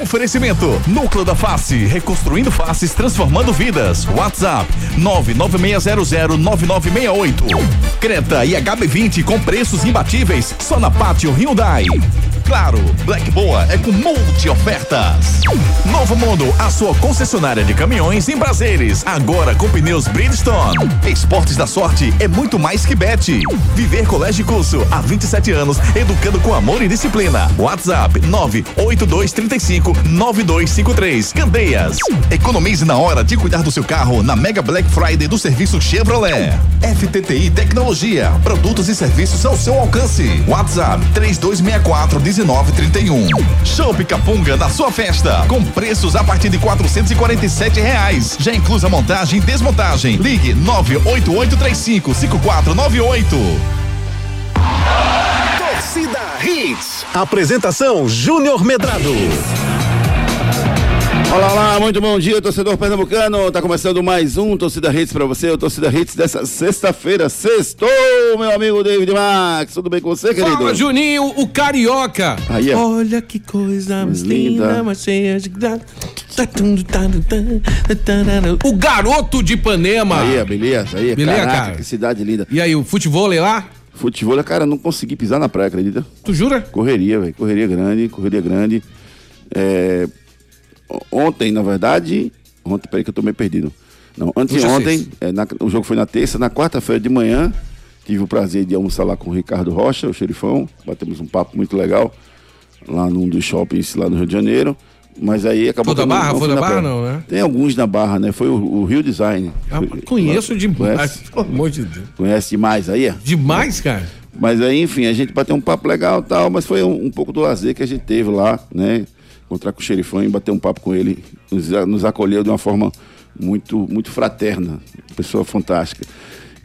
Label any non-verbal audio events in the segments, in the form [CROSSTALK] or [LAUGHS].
Oferecimento: Núcleo da Face, reconstruindo faces, transformando vidas. WhatsApp: 996009968. Creta e HB20 com preços imbatíveis só na Pátio Hyundai. Claro, Black Boa é com multi ofertas. Novo Mundo, a sua concessionária de caminhões em prazeres. Agora com pneus Bridgestone. Esportes da sorte é muito mais que bet. Viver Colégio Curso há 27 anos, educando com amor e disciplina. WhatsApp 98235 9253. Candeias. Economize na hora de cuidar do seu carro na Mega Black Friday do serviço Chevrolet. FTTI Tecnologia. Produtos e serviços ao seu alcance. WhatsApp 3264 1931. Show Capunga na sua festa. Com preços a partir de 447 reais. Já inclusa montagem e desmontagem. Ligue 98835 5498. Torcida Hits. Apresentação Júnior Medrado. Olá, olá, muito bom dia, torcedor pernambucano. Tá começando mais um Torcida Hits para você, o Torcida Hits dessa sexta-feira. Sextou, meu amigo David Max. Tudo bem com você, querido? Fala, Juninho, o carioca. Aí, ó. Olha que coisa mais Linda. linda, mais cheia de gra- O garoto de Ipanema. Aí, ó, beleza, aí, Beleza, caraca, cara? que cidade linda. E aí, o futebol lá? Futebol, cara, não consegui pisar na praia, acredita? Tu jura? Correria, velho, correria grande, correria grande. É, Ontem, na verdade, ontem, peraí que eu tô meio perdido. Não, antes de Hoje é é, na- o jogo foi na terça, na quarta-feira de manhã, tive o prazer de almoçar lá com o Ricardo Rocha, o xerifão, batemos um papo muito legal lá num dos shoppings lá no Rio de Janeiro. Mas aí acabou Foi da Barra? não Foi da Barra, praia. não, né? Tem alguns na Barra, né? Foi o, o Rio Design. Ah, conheço demais. Conhece? [LAUGHS] Pelo amor de Deus. Conhece demais aí, ó. Demais, cara. Mas aí, enfim, a gente bateu um papo legal e tal, mas foi um, um pouco do lazer que a gente teve lá, né? Encontrar com o xerifão e bater um papo com ele. Nos, nos acolheu de uma forma muito, muito fraterna. Pessoa fantástica.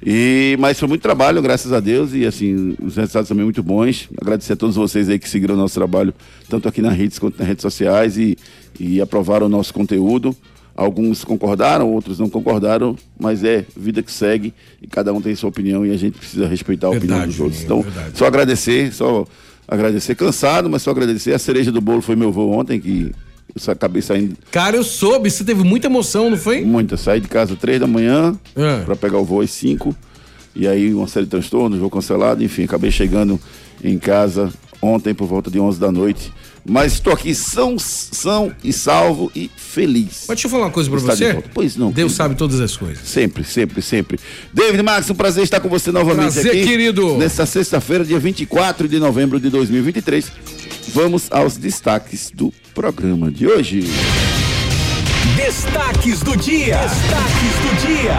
E, mas foi muito trabalho, graças a Deus, e assim, os resultados também muito bons. Agradecer a todos vocês aí que seguiram o nosso trabalho, tanto aqui nas redes quanto nas redes sociais, e, e aprovaram o nosso conteúdo. Alguns concordaram, outros não concordaram, mas é vida que segue e cada um tem sua opinião e a gente precisa respeitar a opinião Verdade, dos outros. Então, verdade. só agradecer, só agradecer, cansado, mas só agradecer. A cereja do bolo foi meu voo ontem, que eu acabei saindo Cara, eu soube, você teve muita emoção, não foi? muita. Saí de casa três da manhã É. para pegar o voo às cinco e aí uma série de transtornos, voo cancelado, enfim, acabei chegando em casa ontem por volta de 11 da noite. Mas estou aqui são, são e salvo e feliz. Mas deixa eu falar uma coisa de você. Pois não. Deus querido. sabe todas as coisas. Sempre, sempre, sempre. David Max, um prazer estar com você novamente Prazer, aqui. querido. Nesta sexta-feira, dia 24 de novembro de 2023. Vamos aos destaques do programa de hoje. Destaques do dia. Destaques do dia.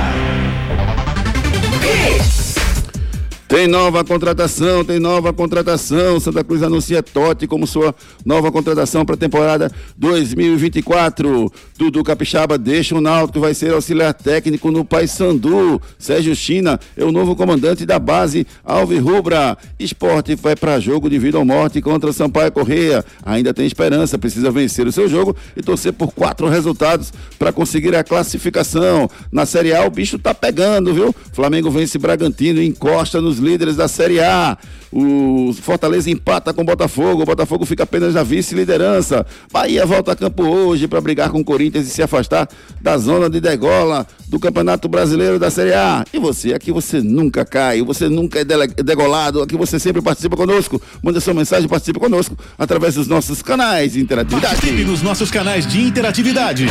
Tem nova contratação, tem nova contratação. Santa Cruz anuncia Totti como sua nova contratação para a temporada 2024. Dudu Capixaba deixa o Náutico, vai ser auxiliar técnico no Paysandu. Sérgio China é o novo comandante da base Alves Rubra. Esporte vai para jogo de vida ou morte contra Sampaio Correia. Ainda tem esperança, precisa vencer o seu jogo e torcer por quatro resultados para conseguir a classificação. Na Série A o bicho tá pegando, viu? Flamengo vence Bragantino e encosta nos líderes da Série A. O Fortaleza empata com o Botafogo. O Botafogo fica apenas na vice-liderança. Bahia volta a campo hoje para brigar com o Corinthians e se afastar da zona de degola do Campeonato Brasileiro da Série A. E você, aqui você nunca cai, você nunca é degolado, aqui você sempre participa conosco. Manda sua mensagem, participe conosco através dos nossos canais de interatividade. Participe nos nossos canais de interatividade.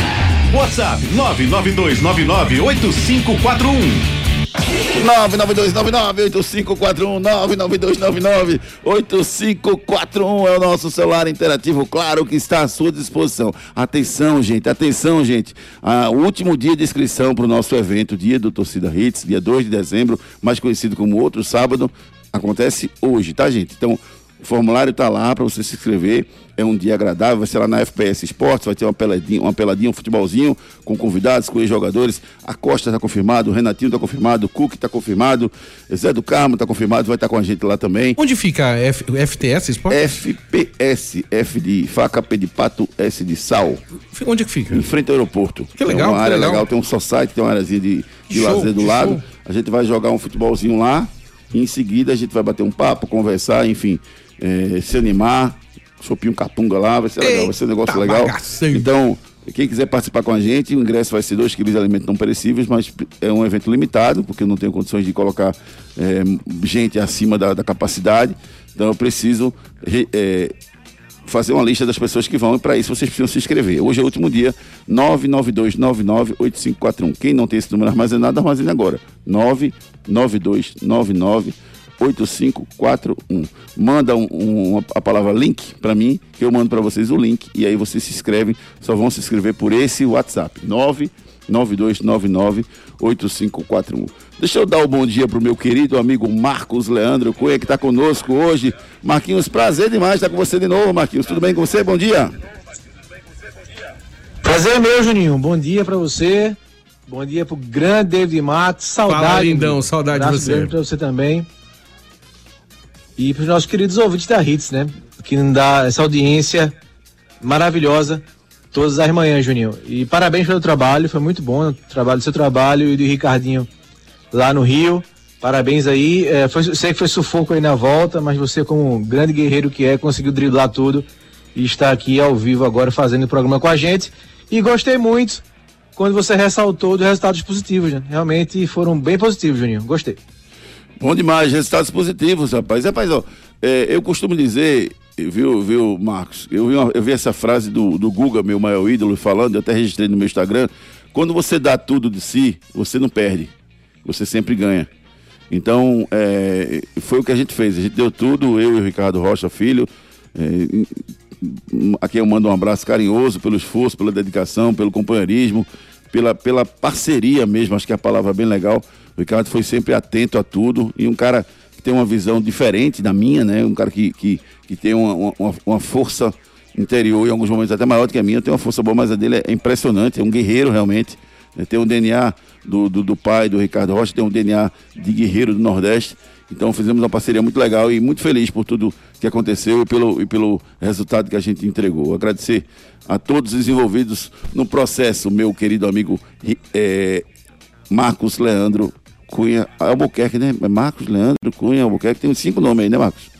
WhatsApp 992998541. 992998541 992998541 é o nosso celular interativo, claro que está à sua disposição. Atenção, gente, atenção, gente. Ah, o último dia de inscrição para o nosso evento, dia do Torcida Hits, dia 2 de dezembro, mais conhecido como outro sábado, acontece hoje, tá, gente? Então, o formulário está lá para você se inscrever. É um dia agradável, vai ser lá na FPS Esportes, vai ter uma peladinha, uma peladinha, um futebolzinho com convidados, com ex-jogadores. A Costa está confirmado, o Renatinho está confirmado, o Cook está confirmado, Zé do Carmo está confirmado, vai estar com a gente lá também. Onde fica a F- o FTS Esporte? FPS, F de faca, P de pato, S de sal, Onde é que fica? em frente ao aeroporto. Que legal, Tem uma área legal. legal. tem um society, tem uma áreazinha de, de Show, lazer do lado. show. A gente vai jogar um futebolzinho lá e em seguida a gente vai bater um papo, conversar, enfim, eh, se animar chopinho capunga lá, vai ser legal, vai ser um negócio Eita legal. bagaceiro. Então, quem quiser participar com a gente, o ingresso vai ser 2 quilos de alimentos não perecíveis, mas é um evento limitado, porque eu não tenho condições de colocar é, gente acima da, da capacidade. Então eu preciso re- é, fazer uma lista das pessoas que vão e para isso vocês precisam se inscrever. Hoje é o último dia, 992998541. Quem não tem esse número armazenado, armazene agora. 992998541. Manda um, um- a palavra link para mim, que eu mando para vocês o link e aí vocês se inscrevem, só vão se inscrever por esse WhatsApp. 992998541. Deixa eu dar o bom dia pro meu querido amigo Marcos Leandro Cunha, que está conosco hoje. Marquinhos, prazer demais estar com você de novo, Marquinhos. Tudo bem com você? Bom dia. Prazer é meu, Juninho. Bom dia pra você. Bom dia pro grande David Matos. Saudade. Fala, lindão. Saudade de você. pra você também. E pros nossos queridos ouvintes da Hits, né? Que nos dá essa audiência maravilhosa todas as manhãs, Juninho. E parabéns pelo trabalho. Foi muito bom o trabalho, seu trabalho e do Ricardinho lá no Rio. Parabéns aí. É, foi, sei que foi sufoco aí na volta, mas você, como um grande guerreiro que é, conseguiu driblar tudo e está aqui ao vivo agora fazendo o programa com a gente. E gostei muito quando você ressaltou dos resultados positivos, né? Realmente foram bem positivos, Juninho. Gostei. Bom demais, resultados positivos, rapaz. Rapaz, ó, é, eu costumo dizer, viu, viu, Marcos? Eu vi, uma- eu vi essa frase do, do Guga, meu maior ídolo, falando, eu até registrei no meu Instagram. Quando você dá tudo de si, você não perde. Você sempre ganha. Então, é, foi o que a gente fez. A gente deu tudo, eu e o Ricardo Rocha, filho. É, aqui eu mando um abraço carinhoso pelo esforço, pela dedicação, pelo companheirismo, pela, pela parceria mesmo, acho que a palavra é bem legal. O Ricardo foi sempre atento a tudo e um cara que tem uma visão diferente da minha, né? Um cara que, que, que tem uma, uma, uma força interior, em alguns momentos até maior do que a minha, tem uma força boa, mas a dele é impressionante, é um guerreiro realmente. né? Tem o DNA do, do, do pai, do Ricardo Rocha, tem um DNA de guerreiro do Nordeste. Então fizemos uma parceria muito legal e muito feliz por tudo que aconteceu e pelo, e pelo resultado que a gente entregou. Agradecer a todos os envolvidos no processo, meu querido amigo eh, Marcos Leandro Cunha Albuquerque, né? É Marcos Leandro Cunha Albuquerque, tem uns cinco nomes aí, né, Marcos?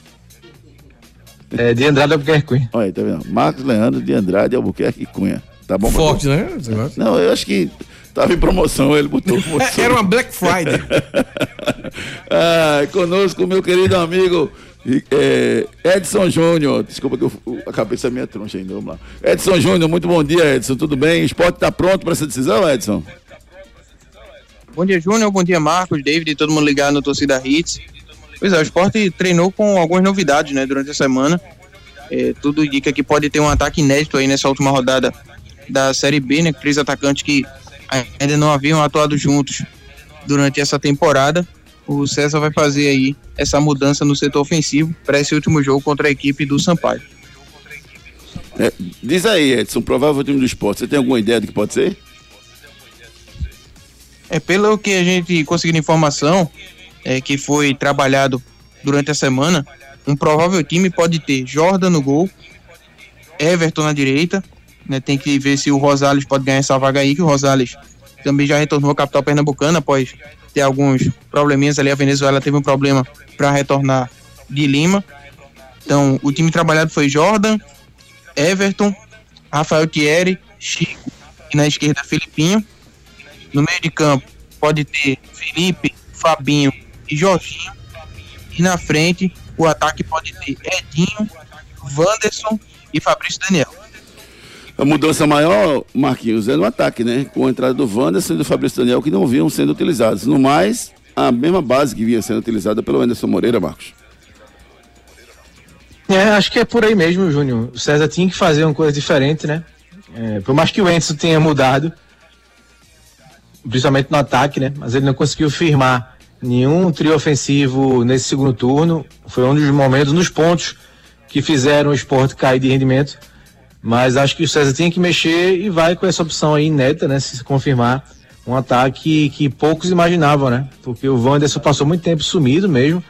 É, de Andrade Albuquerque Cunha. Olha aí, tá vendo? Marcos Leandro de Andrade Albuquerque Cunha. Tá bom? Forte, né? Não, eu acho que tava em promoção, ele botou promoção. É, Era uma Black Friday. [LAUGHS] Ah, conosco, meu querido amigo eh, Edson Júnior. Desculpa que eu, a cabeça é minha troncha ainda, vamos lá. Edson Júnior, muito bom dia, Edson. Tudo bem? O esporte está pronto para essa decisão, Edson? Bom dia, Júnior. Bom dia, Marcos, David, todo mundo ligado no Torcida Hits. Pois é, o esporte treinou com algumas novidades, né, durante a semana. É, tudo indica que pode ter um ataque inédito aí nessa última rodada da Série B, né? Três atacantes que ainda não haviam atuado juntos durante essa temporada. O César vai fazer aí essa mudança no setor ofensivo para esse último jogo contra a equipe do Sampaio. É, diz aí, Edson, provável time do esporte. Você tem alguma ideia do que pode ser? É pelo que a gente conseguiu informação, é, que foi trabalhado durante a semana, um provável time pode ter Jordan no gol, Everton na direita, né, tem que ver se o Rosales pode ganhar essa vaga aí, que o Rosales também já retornou à capital pernambucana após ter alguns probleminhas ali, a Venezuela teve um problema para retornar de Lima. Então, o time trabalhado foi Jordan, Everton, Rafael Thierry, Chico e na esquerda Felipinho. No meio de campo pode ter Felipe, Fabinho e Jorginho. E na frente o ataque pode ter Edinho, Wanderson e Fabrício Daniel. A mudança maior, Marquinhos, é no ataque, né? Com a entrada do Wanderson e do Fabrício Daniel, que não vinham sendo utilizados. No mais, a mesma base que vinha sendo utilizada pelo Anderson Moreira, Marcos. É, acho que é por aí mesmo, Júnior. O César tinha que fazer uma coisa diferente, né? É, por mais que o Enzo tenha mudado, principalmente no ataque, né? Mas ele não conseguiu firmar nenhum trio ofensivo nesse segundo turno. Foi um dos momentos, nos pontos que fizeram o esporte cair de rendimento. Mas acho que o César tinha que mexer e vai com essa opção aí inédita, né? Se confirmar um ataque que poucos imaginavam, né? Porque o Wanderson passou muito tempo sumido mesmo.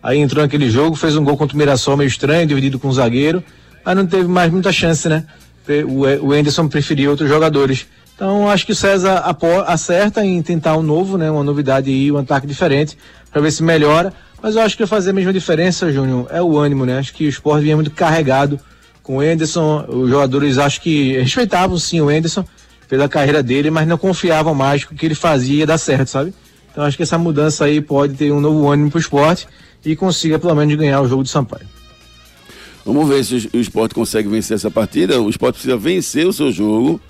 Aí entrou naquele jogo, fez um gol contra o Mirassol meio estranho, dividido com o zagueiro. Aí não teve mais muita chance, né? O, Anderson preferiu outros jogadores. Então acho que o César acerta em tentar um novo, né? Uma novidade aí, um ataque diferente, para ver se melhora. Mas eu acho que vai fazer a mesma diferença, Júnior, é o ânimo, né? Acho que o esporte vinha muito carregado com o Enderson. Os jogadores acho que respeitavam sim o Enderson pela carreira dele, mas não confiavam mais que o que ele fazia ia dar certo, sabe? Então acho que essa mudança aí pode ter um novo ânimo para o esporte e consiga pelo menos ganhar o jogo de Sampaio. Vamos ver se o esporte consegue vencer essa partida. O esporte precisa vencer o seu jogo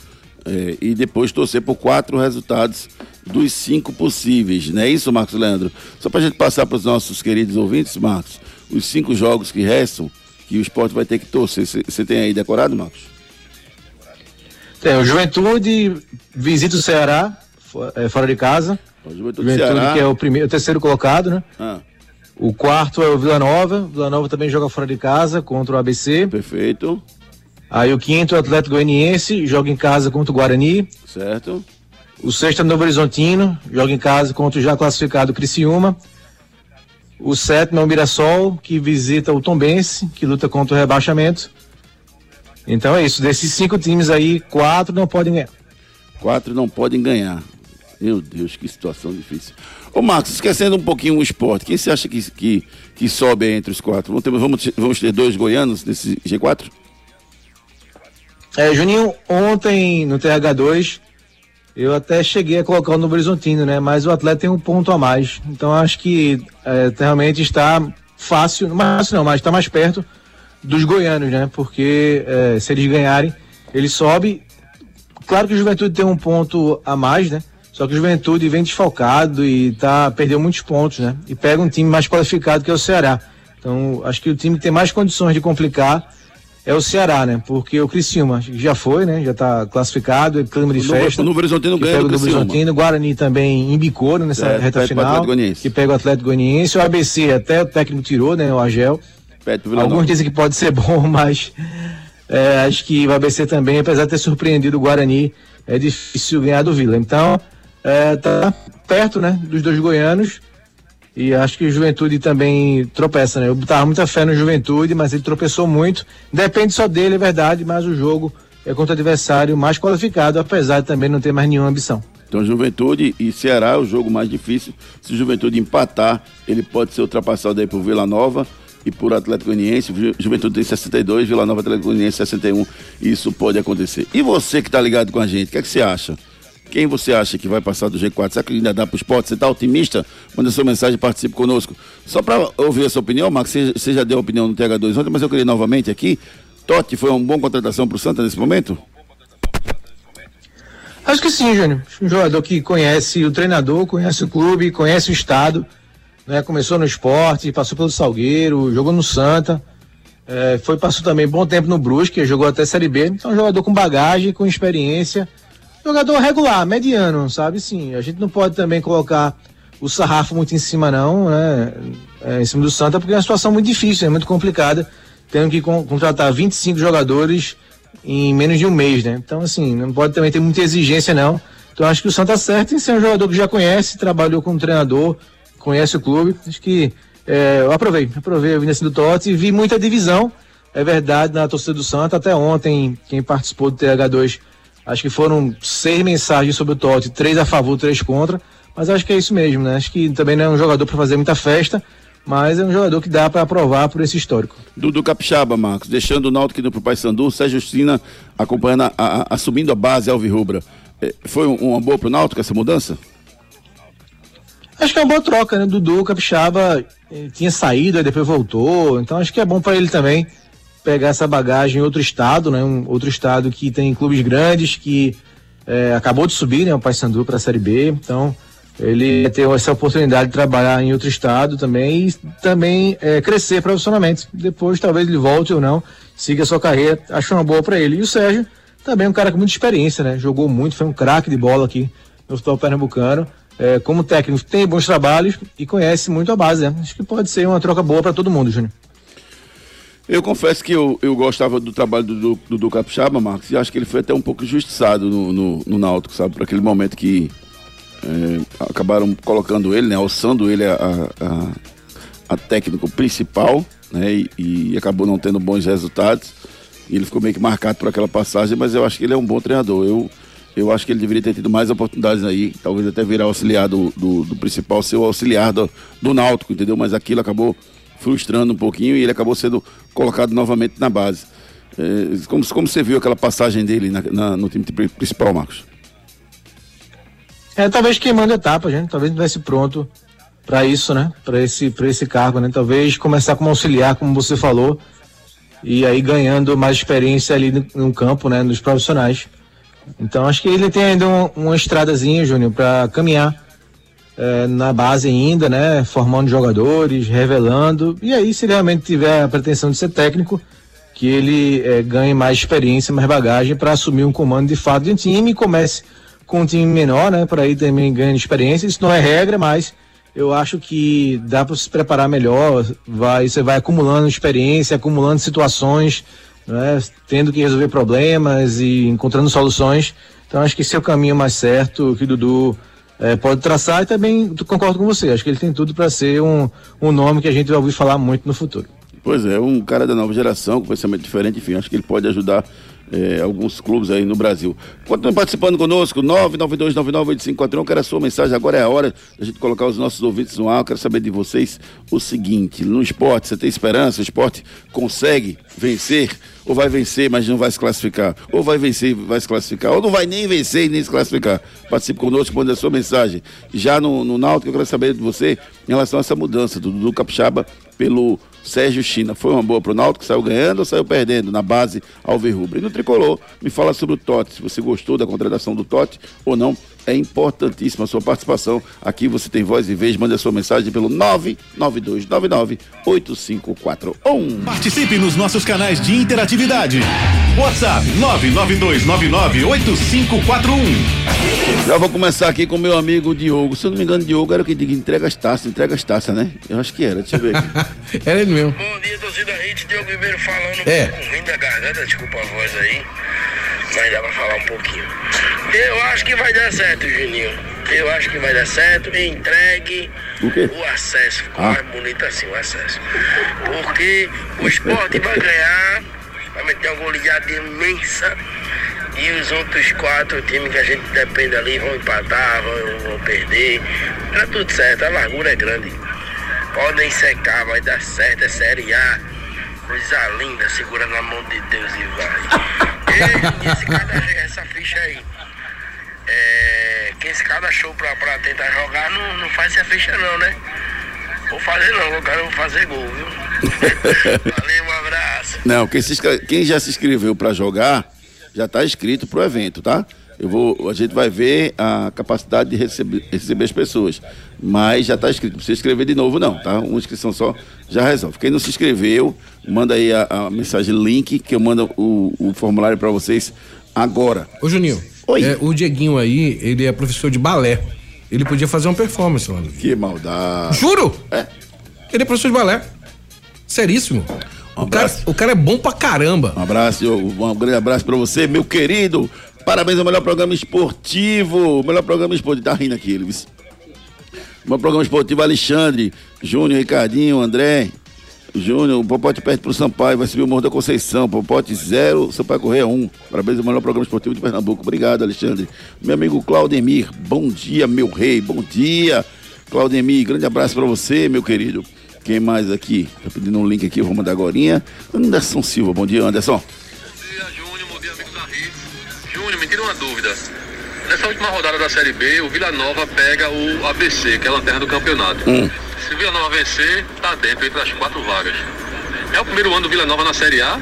é, e depois torcer por quatro resultados dos cinco possíveis. Não é isso, Marcos Leandro? Só para a gente passar para os nossos queridos ouvintes, Marcos, os cinco jogos que restam, que o esporte vai ter que torcer. Você tem aí decorado, Marcos? Tem, o Juventude visita o Ceará, é, fora de casa. O Juventude, Juventude que é o primeiro, o terceiro colocado, né? Ah. O quarto é o Vila Nova. Vila Nova também joga fora de casa contra o ABC. Perfeito. Aí o quinto, o Atlético Goianiense, joga em casa contra o Guarani. Certo. O sexto é o Novo Horizontino, joga em casa contra o já classificado Criciúma. O sétimo é o Mirassol, que visita o Tombense, que luta contra o rebaixamento. Então é isso. Desses cinco times aí, quatro não podem ganhar. Quatro não podem ganhar. Meu Deus, que situação difícil. Ô Marcos, esquecendo um pouquinho o esporte, quem você acha que, que, que sobe entre os quatro? Vamos ter, vamos, vamos ter dois goianos nesse G4? É, Juninho, ontem no TH2, eu até cheguei a colocar o no Horizontino, né? Mas o atleta tem um ponto a mais. Então acho que é, realmente está fácil, não fácil não, mas está mais perto dos goianos, né? Porque é, se eles ganharem, ele sobe. Claro que o Juventude tem um ponto a mais, né? Só que o Juventude vem desfalcado e tá, perdeu muitos pontos, né? E pega um time mais qualificado que é o Ceará. Então, acho que o time tem mais condições de complicar é o Ceará, né? Porque o Criciúma já foi, né? Já tá classificado, é clima de o festa. O Novo Horizontino ganha o Horizontino, Guarani também embicou né, nessa é, reta final. Que pega o Atlético Goianiense. O ABC até o técnico tirou, né? O Argel. Alguns dizem que pode ser [LAUGHS] bom, mas é, acho que o ABC também, apesar de ter surpreendido o Guarani, é difícil ganhar do Vila. Então, é, tá perto, né, dos dois goianos. E acho que o Juventude também tropeça, né? Eu botava muita fé no Juventude, mas ele tropeçou muito. Depende só dele, é verdade, mas o jogo é contra o adversário mais qualificado, apesar de também não ter mais nenhuma ambição. Então, Juventude e Ceará é o jogo mais difícil. Se o Juventude empatar, ele pode ser ultrapassado aí por Vila Nova e por Atlético Goianiense. Juventude tem 62, Vila Nova Atlético Goianiense 61. Isso pode acontecer. E você que está ligado com a gente, o que, é que você acha? Quem você acha que vai passar do G4? Será que ainda dá para o esporte? Você está otimista? Manda sua mensagem e participe conosco. Só para ouvir a sua opinião, Max, você, já deu a opinião no TH2 ontem, mas eu queria novamente aqui. Totti foi uma boa contratação para o Santa nesse momento? Acho que sim, Júnior. Um jogador que conhece o treinador, conhece o clube, conhece o estado. Né? Começou no esporte, passou pelo Salgueiro, jogou no Santa. É, foi, passou também bom tempo no Brusque, jogou até Série B. Então, um jogador com bagagem, com experiência jogador regular, mediano, sabe? Sim, a gente não pode também colocar o sarrafo muito em cima, não, né? É, em cima do Santa, porque é uma situação muito difícil, é muito complicada. Tendo que con contratar 25 jogadores em menos de um mês, né? Então, assim, não pode também ter muita exigência, não. Então, acho que o Santa certo em ser um jogador que já conhece, trabalhou como treinador, conhece o clube. Acho que é, eu aprovei, aprovei a vinda do Totti e vi muita divisão, é verdade, na torcida do Santa. Até ontem, quem participou do TH2 Acho que foram seis mensagens sobre o Totti, três a favor, três contra. Mas acho que é isso mesmo, né? Acho que também não é um jogador para fazer muita festa, mas é um jogador que dá para aprovar por esse histórico. Dudu Capixaba, Marcos, deixando o Náutico indo pro Paysandu, Sérgio Justina acompanhando, a, a, assumindo a base Alvirrubra. É, foi um, uma boa pro Náutico essa mudança? Acho que é uma boa troca, né? Dudu Capixaba eh, tinha saído, aí depois voltou, então acho que é bom para ele também pegar essa bagagem em outro estado, né? Um outro estado que tem clubes grandes, que é, acabou de subir, né? O Paysandu para a Série B, então ele ter essa oportunidade de trabalhar em outro estado também e também é, crescer profissionalmente. Depois talvez ele volte ou não, siga a sua carreira, acho uma boa para ele. E o Sérgio também é um cara com muita experiência, né? Jogou muito, foi um craque de bola aqui no futebol pernambucano. É, como técnico, tem bons trabalhos e conhece muito a base, né? Acho que pode ser uma troca boa para todo mundo, Júnior. Eu confesso que eu, eu gostava do trabalho do Dudu Capixaba, Marcos, e acho que ele foi até um pouco injustiçado no, no, no Náutico, sabe? Por aquele momento que é, acabaram colocando ele, né? Alçando ele a, a, a técnico principal, né? E, e, acabou não tendo bons resultados. E ele ficou meio que marcado por aquela passagem, mas eu acho que ele é um bom treinador. Eu, eu acho que ele deveria ter tido mais oportunidades aí, talvez até virar auxiliar do, do, do principal, ser o auxiliar do, do Náutico, entendeu? Mas aquilo acabou frustrando um pouquinho e ele acabou sendo colocado novamente na base. É, como, como você viu aquela passagem dele na, na, no time principal, Marcos? É, talvez queimando etapa, gente. Talvez não estivesse pronto para isso, né? Para esse, esse cargo, né? Talvez começar como auxiliar, como você falou, e aí ganhando mais experiência ali no, no campo, né? Nos profissionais. Então acho que ele tem ainda um, uma estradazinha, Júnior, para caminhar é, na base ainda, né? Formando jogadores, revelando. E aí, se ele realmente tiver a pretensão de ser técnico, que ele é, ganhe mais experiência, mais bagagem para assumir um comando de fato de um time e comece com um time menor, né? Para aí também ganhando experiência. Isso não é regra, mas eu acho que dá para se preparar melhor. Vai, você vai acumulando experiência, acumulando situações, né? tendo que resolver problemas e encontrando soluções. Então acho que esse é o caminho mais certo que o Dudu é, pode traçar e também concordo com você. Acho que ele tem tudo para ser um, um nome que a gente vai ouvir falar muito no futuro. Pois é, um cara da nova geração, com pensamento diferente, enfim, acho que ele pode ajudar é, alguns clubes aí no Brasil. Continue participando conosco, 992998541. Quero a sua mensagem. Agora é a hora da gente colocar os nossos ouvintes no ar. Quero saber de vocês o seguinte: no esporte, você tem esperança? O esporte consegue vencer? Ou vai vencer, mas não vai se classificar? Ou vai vencer e vai se classificar? Ou não vai nem vencer e nem se classificar? Participe conosco, manda a sua mensagem. Já no, no Náutico, eu quero saber de você em relação a essa mudança do Dudu Capixaba pelo Sérgio China. Foi uma boa pro Náutico? Saiu ganhando ou saiu perdendo na base Alverrubra? E no Tricolor, me fala sobre o Totti. Se você gostou da contratação do Totti ou não, é importantíssima a sua participação. Aqui você tem voz e vez, mande a sua mensagem pelo 992998541. Participe nos nossos canais de interatividade. WhatsApp 992998541. Já vou começar aqui com meu amigo Diogo. Se eu não me engano, Diogo era o que diga entrega as taças, entrega as taças, né? Eu acho que era, deixa eu ver aqui. [LAUGHS] era ele mesmo. Bom dia, torcida Hit, Diogo Ribeiro falando É. um pouco ruim da garganta, desculpa a voz aí, mas dá pra falar um pouquinho. Eu acho que vai dar certo, Juninho. Eu acho que vai dar certo. Entregue O quê? o acesso. Ficou Ah. mais bonito assim o acesso. Porque o esporte vai ganhar, vai meter uma goleada imensa. E os outros quatro times que a gente depende ali vão empatar, vão, vão perder. Tá tudo certo, a largura é grande. Podem secar, vai dar certo, é Série A. Coisa linda, segura na mão de Deus e vai. [LAUGHS] Ei, esse cara, essa ficha aí. É, quem esse cara achou pra, pra tentar jogar, não, não faz essa ficha não, né? Vou fazer não, eu quero fazer gol, viu? [LAUGHS] Valeu, um abraço. Não, quem, se quem já se inscreveu para jogar já está inscrito pro evento, tá? Eu vou, a gente vai ver a capacidade de receber, receber as pessoas, mas já está inscrito. Não precisa inscrever de novo não, tá? Uma inscrição só já resolve. Quem não se inscreveu, manda aí a, a mensagem link que eu mando o, o formulário para vocês agora. Ô, Juninho. Oi. é, o Dieguinho aí, ele é professor de balé. Ele podia fazer uma performance lá. Que maldade. Juro! É. Ele é professor de balé. Seríssimo. Um o, cara, o cara é bom pra caramba. Um abraço, um grande abraço para você, meu querido. Parabéns ao melhor programa esportivo. Melhor programa esportivo. Tá rindo aqui, Elvis. Meu programa esportivo, Alexandre, Júnior, Ricardinho, André, Júnior, o Popote perde pro Sampaio, vai subir o Morro da Conceição, Popote zero, Sampaio Correia um. Parabéns ao melhor programa esportivo de Pernambuco. Obrigado, Alexandre. Meu amigo Claudemir, bom dia, meu rei, bom dia. Claudemir, grande abraço para você, meu querido. Quem mais aqui? Tá pedindo um link aqui, eu vou mandar agora. Anderson Silva, bom dia, Anderson. Bom dia, Júnior. Bom dia, amigos da Ritz. Júnior, me tira uma dúvida. Nessa última rodada da Série B, o Vila Nova pega o ABC, que é a lanterna do campeonato. Se o Vila Nova vencer, tá dentro entre as quatro vagas. É o primeiro ano do Vila Nova na Série A?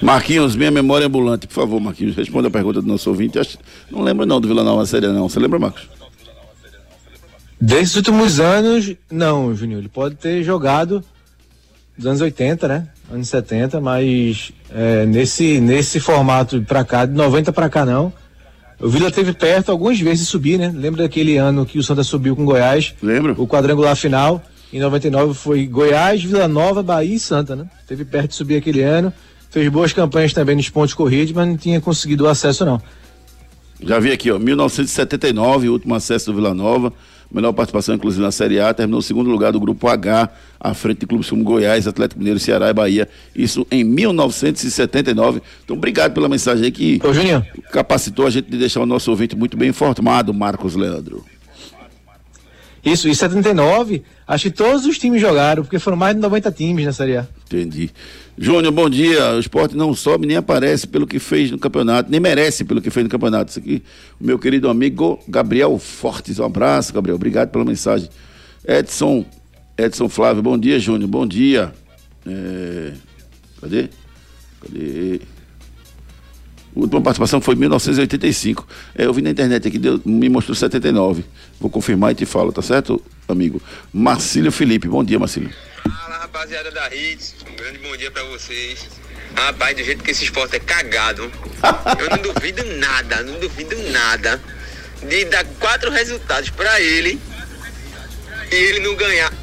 Marquinhos, minha memória é ambulante, por favor, Marquinhos, responda a pergunta do nosso ouvinte. Acho- Não lembro não do Vila Nova na série não. Você lembra, Marcos? Desses últimos anos, não, Juninho. Ele pode ter jogado dos anos 80, né? Anos 70, mas é, nesse, nesse formato pra cá, de 90 pra cá não. O Vila teve perto algumas vezes de subir, né? Lembra daquele ano que o Santa subiu com Goiás? Lembro. O quadrangular final. Em 99 foi Goiás, Vila Nova, Bahia e Santa, né? Teve perto de subir aquele ano. Fez boas campanhas também nos pontos corridos, mas não tinha conseguido o acesso, não. Já vi aqui, ó, 1979, o último acesso do Vila Nova, melhor participação inclusive na Série A, terminou em segundo lugar do grupo H, à frente de clubes como Goiás, Atlético Mineiro, Ceará e Bahia, isso em 1979. Então, obrigado pela mensagem aí que Ô, capacitou a gente de deixar o nosso ouvinte muito bem informado, Marcos Leandro. Isso, e 79, acho que todos os times jogaram, porque foram mais de 90 times na Série A. Entendi. Júnior, bom dia. O esporte não sobe nem aparece pelo que fez no campeonato, nem merece pelo que fez no campeonato. Isso aqui, o meu querido amigo Gabriel Fortes. Um abraço, Gabriel. Obrigado pela mensagem. Edson, Edson Flávio, bom dia, Júnior. Bom dia. É... Cadê? Cadê? A última participação foi em 1985. É, eu vi na internet aqui, deu, me mostrou 79. Vou confirmar e te falo, tá certo, amigo? Marcílio Felipe, bom dia, Marcílio. Fala, rapaziada da Hits. Um grande bom dia pra vocês. Rapaz, do jeito que esse esporte é cagado, [LAUGHS] eu não duvido nada, não duvido nada de dar quatro resultados pra ele e ele não ganhar. [LAUGHS]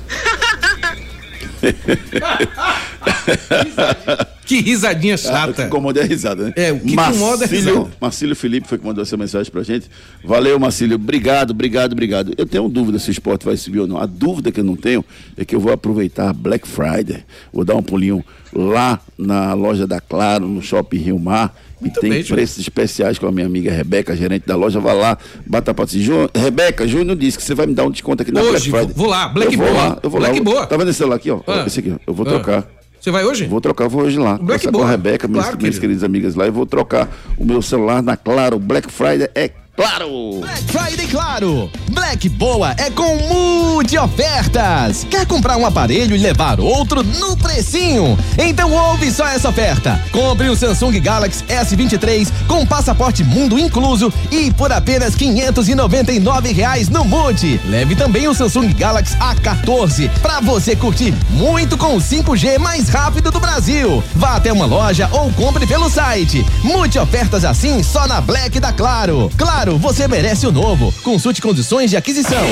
[LAUGHS] Que risadinha Ah, chata. que incomoda é a risada, né? É, o que incomoda é a Marcílio, risada. Marcílio Felipe foi que mandou essa mensagem pra gente. Valeu, Marcílio. Obrigado, obrigado, obrigado. Eu tenho dúvida se o esporte vai subir ou não. A dúvida que eu não tenho é que eu vou aproveitar a Black Friday. Vou dar um pulinho lá na loja da Claro, no Shopping Rio Mar. E tem bem, preços especiais com a minha amiga Rebeca, gerente da loja. Vai lá, bata pra si. Rebeca, Júnior disse que você vai me dar um desconto aqui na Hoje, Black Friday. vou lá, Black eu vou Boa. Lá, eu vou Black lá. Boa. Tá vendo esse celular aqui, ó? Ah. Esse aqui, ó. Eu vou Ah. trocar. Você vai hoje? Vou trocar, vou hoje lá. Black com a. Rebeca, minhas, Claro, minhas querido. queridas amigas lá, e vou trocar o meu celular na Claro. Black Friday é claro! Black Friday Claro. Black Boa é com multi ofertas. Quer comprar um aparelho e levar outro no precinho? Então ouve só essa oferta. Compre um Samsung Galaxy S23 com passaporte mundo incluso e por apenas 599 reais no multi. Leve também o Samsung Galaxy A14 para você curtir muito com o 5G mais rápido do Brasil. Vá até uma loja ou compre pelo site. Multi ofertas assim só na Black da Claro. Claro, você merece o novo. Consulte condições de aquisição.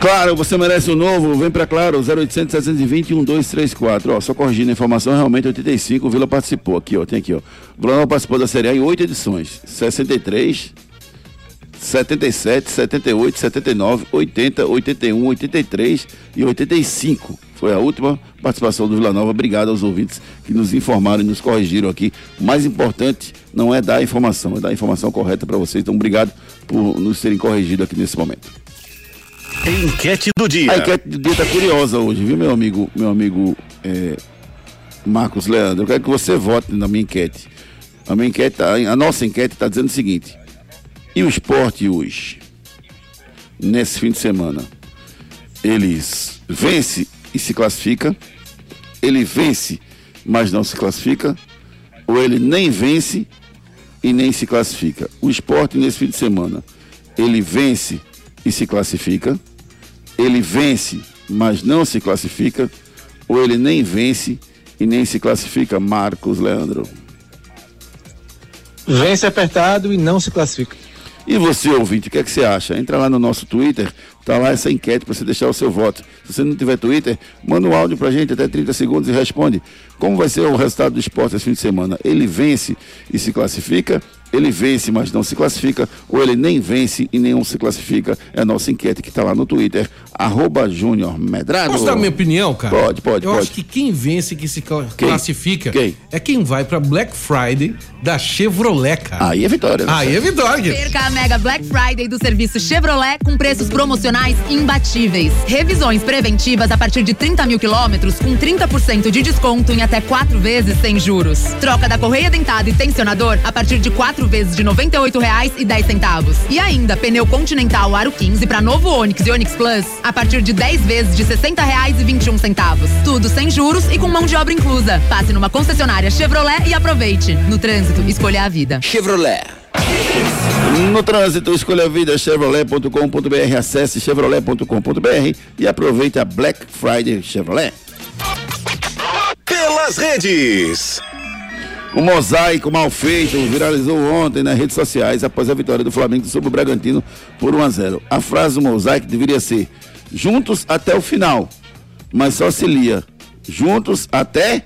Claro, você merece o novo. Vem pra Claro, 0800 720 1234. Ó, só corrigindo a informação, realmente 85. O Vila participou aqui, ó. Tem aqui, ó. O Nova participou da Série A em oito edições: 63, 77, 78, 79, 80, 81, 83 e 85. Foi a última participação do Vila Nova. Obrigado aos ouvintes que nos informaram e nos corrigiram aqui. O mais importante não é dar a informação, é dar a informação correta para vocês. Então, obrigado por nos terem corrigido aqui nesse momento. Enquete do dia. A enquete do dia tá curiosa hoje, viu, meu amigo, meu amigo é, Marcos Leandro? Eu quero que você vote na minha enquete. A minha enquete, tá- a nossa enquete está dizendo o seguinte: e o esporte hoje, nesse fim de semana, eles vence e se classifica, ele vence, mas não se classifica, ou ele nem vence e nem se classifica. O esporte nesse fim de semana, ele vence e se classifica, ele vence, mas não se classifica, ou ele nem vence e nem se classifica, Marcos Leandro. Vence apertado e não se classifica. E você, ouvinte, o que é que você acha? Entra lá no nosso Twitter, tá lá essa enquete para você deixar o seu voto. Se você não tiver Twitter, manda um áudio pra gente até 30 segundos e responde. Como vai ser o resultado do esporte esse fim de semana? Ele vence e se classifica? Ele vence, mas não se classifica? Ou ele nem vence e nenhum se classifica? É a nossa enquete que tá lá no Twitter, arroba Júnior Medrado. Posso dar a minha opinião, cara? Pode, pode, Eu pode. acho que quem vence, que se classifica, Quem? é quem vai pra Black Friday da Chevrolet, cara. Aí é vitória. né? Aí é vitória. Perca a Mega Black Friday do serviço Chevrolet com preços promocionais imbatíveis. Revisões preventivas a partir de 30 mil quilômetros com 30% de desconto em até quatro vezes sem juros. Troca da correia dentada e tensionador a partir de quatro vezes de R$ 98,10. E ainda pneu Continental Aro 15 para novo Onix e Onix Plus a partir de 10 vezes de R$ 60,21. Tudo sem juros e com mão de obra inclusa. Passe numa concessionária Chevrolet e aproveite. No trânsito, escolha a vida. Chevrolet. No trânsito, escolha a vida, chevrolet.com.br, acesse chevrolet.com.br e aproveite a Black Friday Chevrolet. Pelas redes. O mosaico mal feito viralizou ontem nas redes sociais após a vitória do Flamengo sobre o Bragantino por 1 a 0. A frase do mosaico deveria ser: juntos até o final, mas só se lia juntos até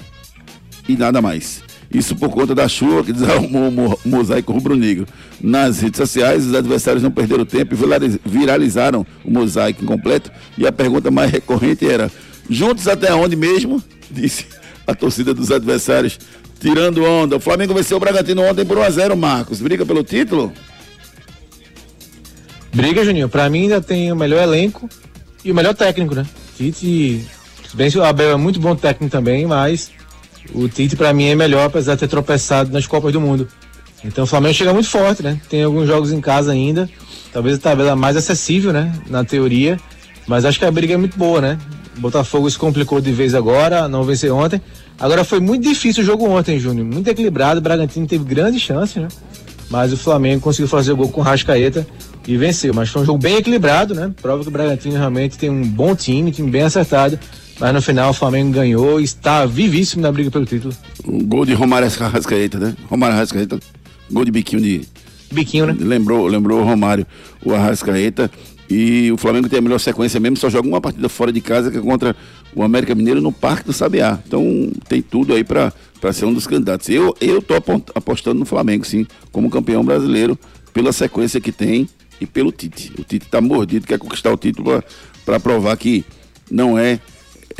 e nada mais. Isso por conta da chuva que desarrumou o mo- mosaico rubro-negro. Nas redes sociais, os adversários não perderam tempo e viraliz- viralizaram o mosaico incompleto. E a pergunta mais recorrente era: juntos até onde mesmo? [LAUGHS] Disse a torcida dos adversários, tirando onda. O Flamengo venceu o Bragantino ontem por 1 a 0 Marcos. Briga pelo título? Briga, Juninho. Pra mim ainda tem o melhor elenco e o melhor técnico, né? Tite, bem o Abel é muito bom técnico também, mas o Tite pra mim é melhor, apesar de ter tropeçado nas Copas do Mundo. Então o Flamengo chega muito forte, né? Tem alguns jogos em casa ainda. Talvez a tabela mais acessível, né? Na teoria. Mas acho que a briga é muito boa, né? Botafogo se complicou de vez agora, não venceu ontem. Agora foi muito difícil o jogo ontem, Júnior. Muito equilibrado. O Bragantino teve grandes chances, né? Mas o Flamengo conseguiu fazer o gol com o Rascaeta e venceu. Mas foi um jogo bem equilibrado, né? Prova que o Bragantino realmente tem um bom time, time bem acertado. Mas no final o Flamengo ganhou e está vivíssimo na briga pelo título. Um gol de Romário Rascaeta, né? Romário Rascaeta, gol de biquinho de. Biquinho, né? Lembrou, lembrou o Romário, o Arrascaeta. E o Flamengo tem a melhor sequência mesmo, só joga uma partida fora de casa que é contra o América Mineiro no Parque do Sabiá. Então tem tudo aí para ser um dos candidatos. Eu, eu tô apostando no Flamengo, sim, como campeão brasileiro, pela sequência que tem e pelo Tite. O Tite tá mordido, quer conquistar o título para provar que não é,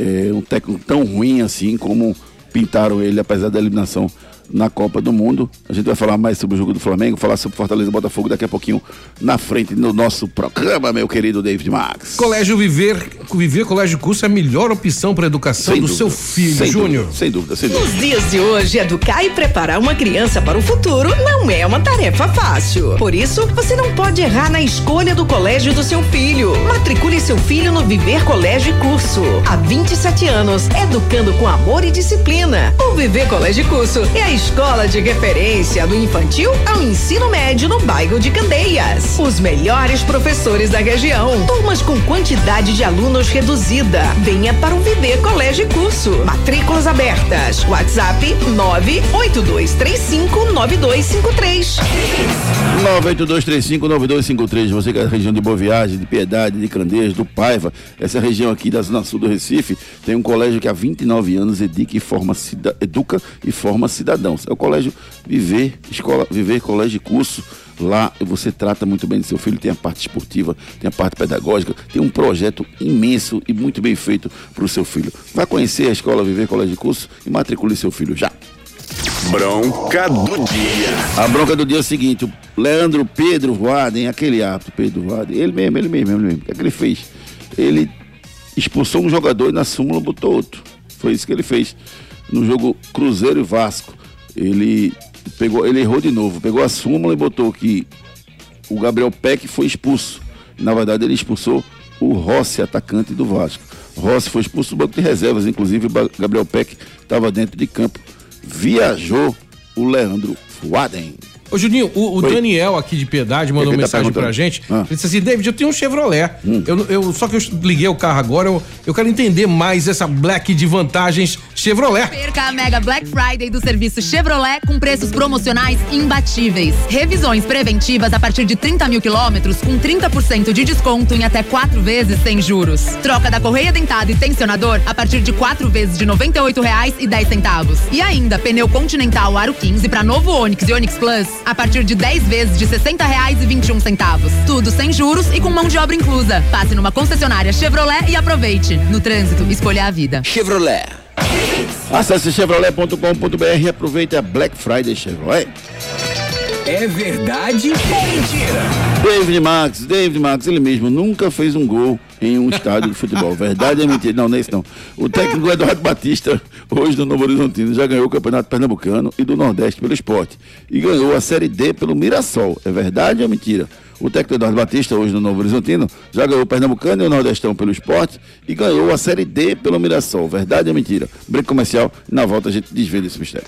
é um técnico tão ruim assim como pintaram ele, apesar da eliminação na Copa do Mundo. A gente vai falar mais sobre o jogo do Flamengo, falar sobre Fortaleza e Botafogo daqui a pouquinho na frente no nosso programa, meu querido David Max. Colégio Viver, Viver Colégio Curso é a melhor opção para educação Sem do dúvida, seu filho, sem Júnior. dúvida, Sem dúvida, sem dúvida. Nos dias de hoje, educar e preparar uma criança para o futuro não é uma tarefa fácil. Por isso, você não pode errar na escolha do colégio do seu filho. Matricule seu filho no Viver Colégio e Curso. Há 27 anos, educando com amor e disciplina. O Viver Colégio e Curso é a escola de referência do infantil ao ensino médio no bairro de Candeias. Os melhores professores da região. Turmas com quantidade de alunos reduzida. Venha para o Viver Colégio e Curso. Matrículas abertas. WhatsApp 982359253. 982359253, você que é da região de Boa Viagem, de Piedade, de Candeias, do Paiva, essa região aqui da Zona Sul do Recife, tem um colégio que há 29 anos educa e forma, educa e forma cidadãos. É o colégio Viver, Escola Viver Colégio e Curso. Lá você trata muito bem do seu filho, tem a parte esportiva, tem a parte pedagógica, tem um projeto imenso e muito bem feito para o seu filho. Vá conhecer a Escola Viver Colégio e Curso e matricule seu filho já. Bronca do dia. A bronca do dia é o seguinte: o Leandro Pedro Voaden, aquele apto Pedro Voaden, ele mesmo, ele mesmo, ele mesmo. O que é que ele fez? Ele expulsou um jogador e na súmula botou outro. Foi isso que ele fez no jogo Cruzeiro e Vasco. Ele pegou, ele errou de novo, pegou a súmula e botou que o Gabriel Peck foi expulso. Na verdade, ele expulsou o Rossi, atacante do Vasco. Rossi foi expulso do banco de reservas, inclusive o Gabriel Peck estava dentro de campo. Viajou o Leandro Fuaden. Ô Juninho, o, o. Daniel aqui de Piedade mandou que que tá mensagem pra gente. Ah. Ele disse assim, David, eu tenho um Chevrolet. Eu, eu, só que eu liguei o carro agora, eu, eu quero entender mais essa black de vantagens Chevrolet. Perca a Mega Black Friday do serviço Chevrolet com preços promocionais imbatíveis. Revisões preventivas a partir de 30 mil quilômetros com 30% de desconto em até quatro vezes sem juros. Troca da correia dentada e tensionador a partir de quatro vezes de R$ 98,10. E ainda pneu Continental Aro 15 para novo Onix e Onix Plus a partir de 10 vezes de R$ 60,21. Tudo sem juros e com mão de obra inclusa. Passe numa concessionária Chevrolet e aproveite. No trânsito, escolha a vida. Chevrolet. Acesse chevrolet.com.br e aproveite a Black Friday Chevrolet. É verdade ou mentira? David Max, David Max, ele mesmo nunca fez um gol em um estádio de futebol. Verdade é mentira? Não, não é isso não. O técnico Eduardo Batista, hoje do Novo Horizontino, já ganhou o Campeonato Pernambucano e do Nordeste pelo esporte. E ganhou a Série D pelo Mirassol. É verdade ou mentira? O técnico Eduardo Batista, hoje no Novo Horizontino, já ganhou o Pernambucano e o Nordestão pelo esporte e ganhou a Série D pelo Mirassol. Verdade ou mentira? Break comercial na volta a gente desvenda esse mistério.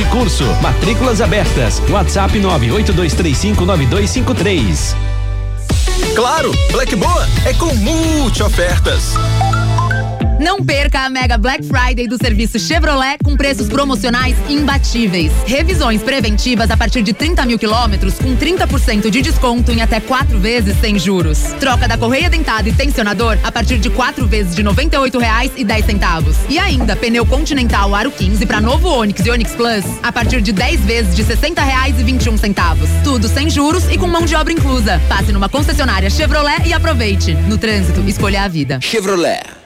e Curso. Matrículas abertas. WhatsApp 982359253. Claro, Black Boa é com multi ofertas. Não perca a Mega Black Friday do serviço Chevrolet com preços promocionais imbatíveis. Revisões preventivas a partir de 30 mil quilômetros com 30% de desconto em até quatro vezes sem juros. Troca da correia dentada e tensionador a partir de quatro vezes de R$ 98,10. E ainda pneu Continental Aro 15 para novo Onix e Onix Plus a partir de 10 vezes de R$ 60,21. Tudo sem juros e com mão de obra inclusa. Passe numa concessionária Chevrolet e aproveite. No trânsito, escolha a vida. Chevrolet.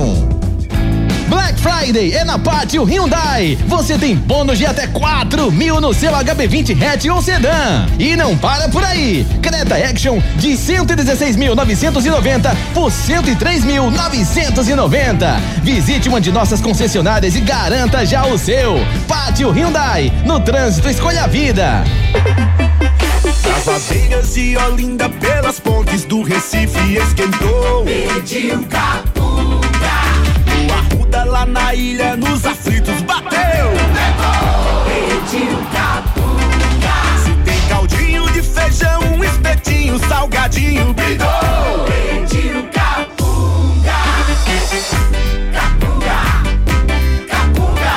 Black Friday é na Pátio Hyundai. Você tem bônus de até 4 mil no seu HB20 hatch ou sedã. E não para por aí. Creta Action de 116.990 por 103.990. Visite uma de nossas concessionárias e garanta já o seu. Pátio Hyundai. No trânsito, escolha a vida. As abelhas de Olinda pelas pontes do Recife esquentou. Pediu capunga. Lá na ilha nos aflitos bateu. Levou. Pediu capunga. Se tem caldinho de feijão, espetinho, salgadinho, bidou. Pediu capunga. Capunga. Capunga.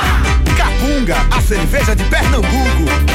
Capunga, a cerveja de Pernambuco.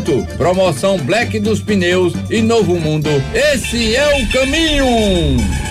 Promoção Black dos Pneus e Novo Mundo. Esse é o caminho!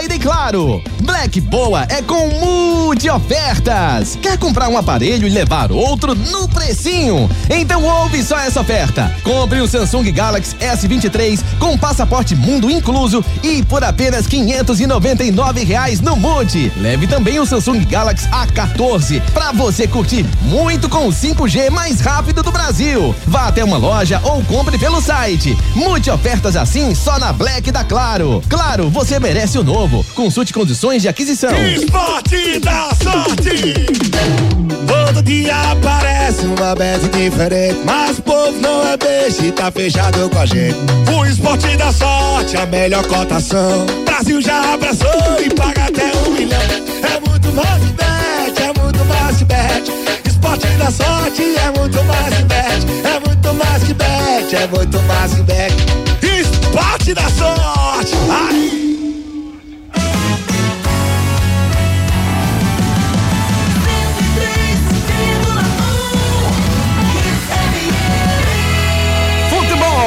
Claro. Black Boa é com multi ofertas. Quer comprar um aparelho e levar outro no precinho? Então ouve só essa oferta. Compre o Samsung Galaxy S23 com passaporte mundo incluso e por apenas 599 reais no Multi. Leve também o Samsung Galaxy A14 para você curtir muito com o 5G mais rápido do Brasil. Vá até uma loja ou compre pelo site. Multi ofertas assim só na Black da Claro. Claro, você merece o novo. Consulte condições de aquisição. Esporte da sorte. Todo dia aparece uma bet diferente, mas o povo não é beijo e tá fechado com a gente. O esporte da sorte, a melhor cotação. Brasil já abraçou e paga até um milhão. É muito mais bet, é muito mais bet. Esporte da sorte é muito mais bet, é muito mais bet, é muito mais bet. Esporte da sorte.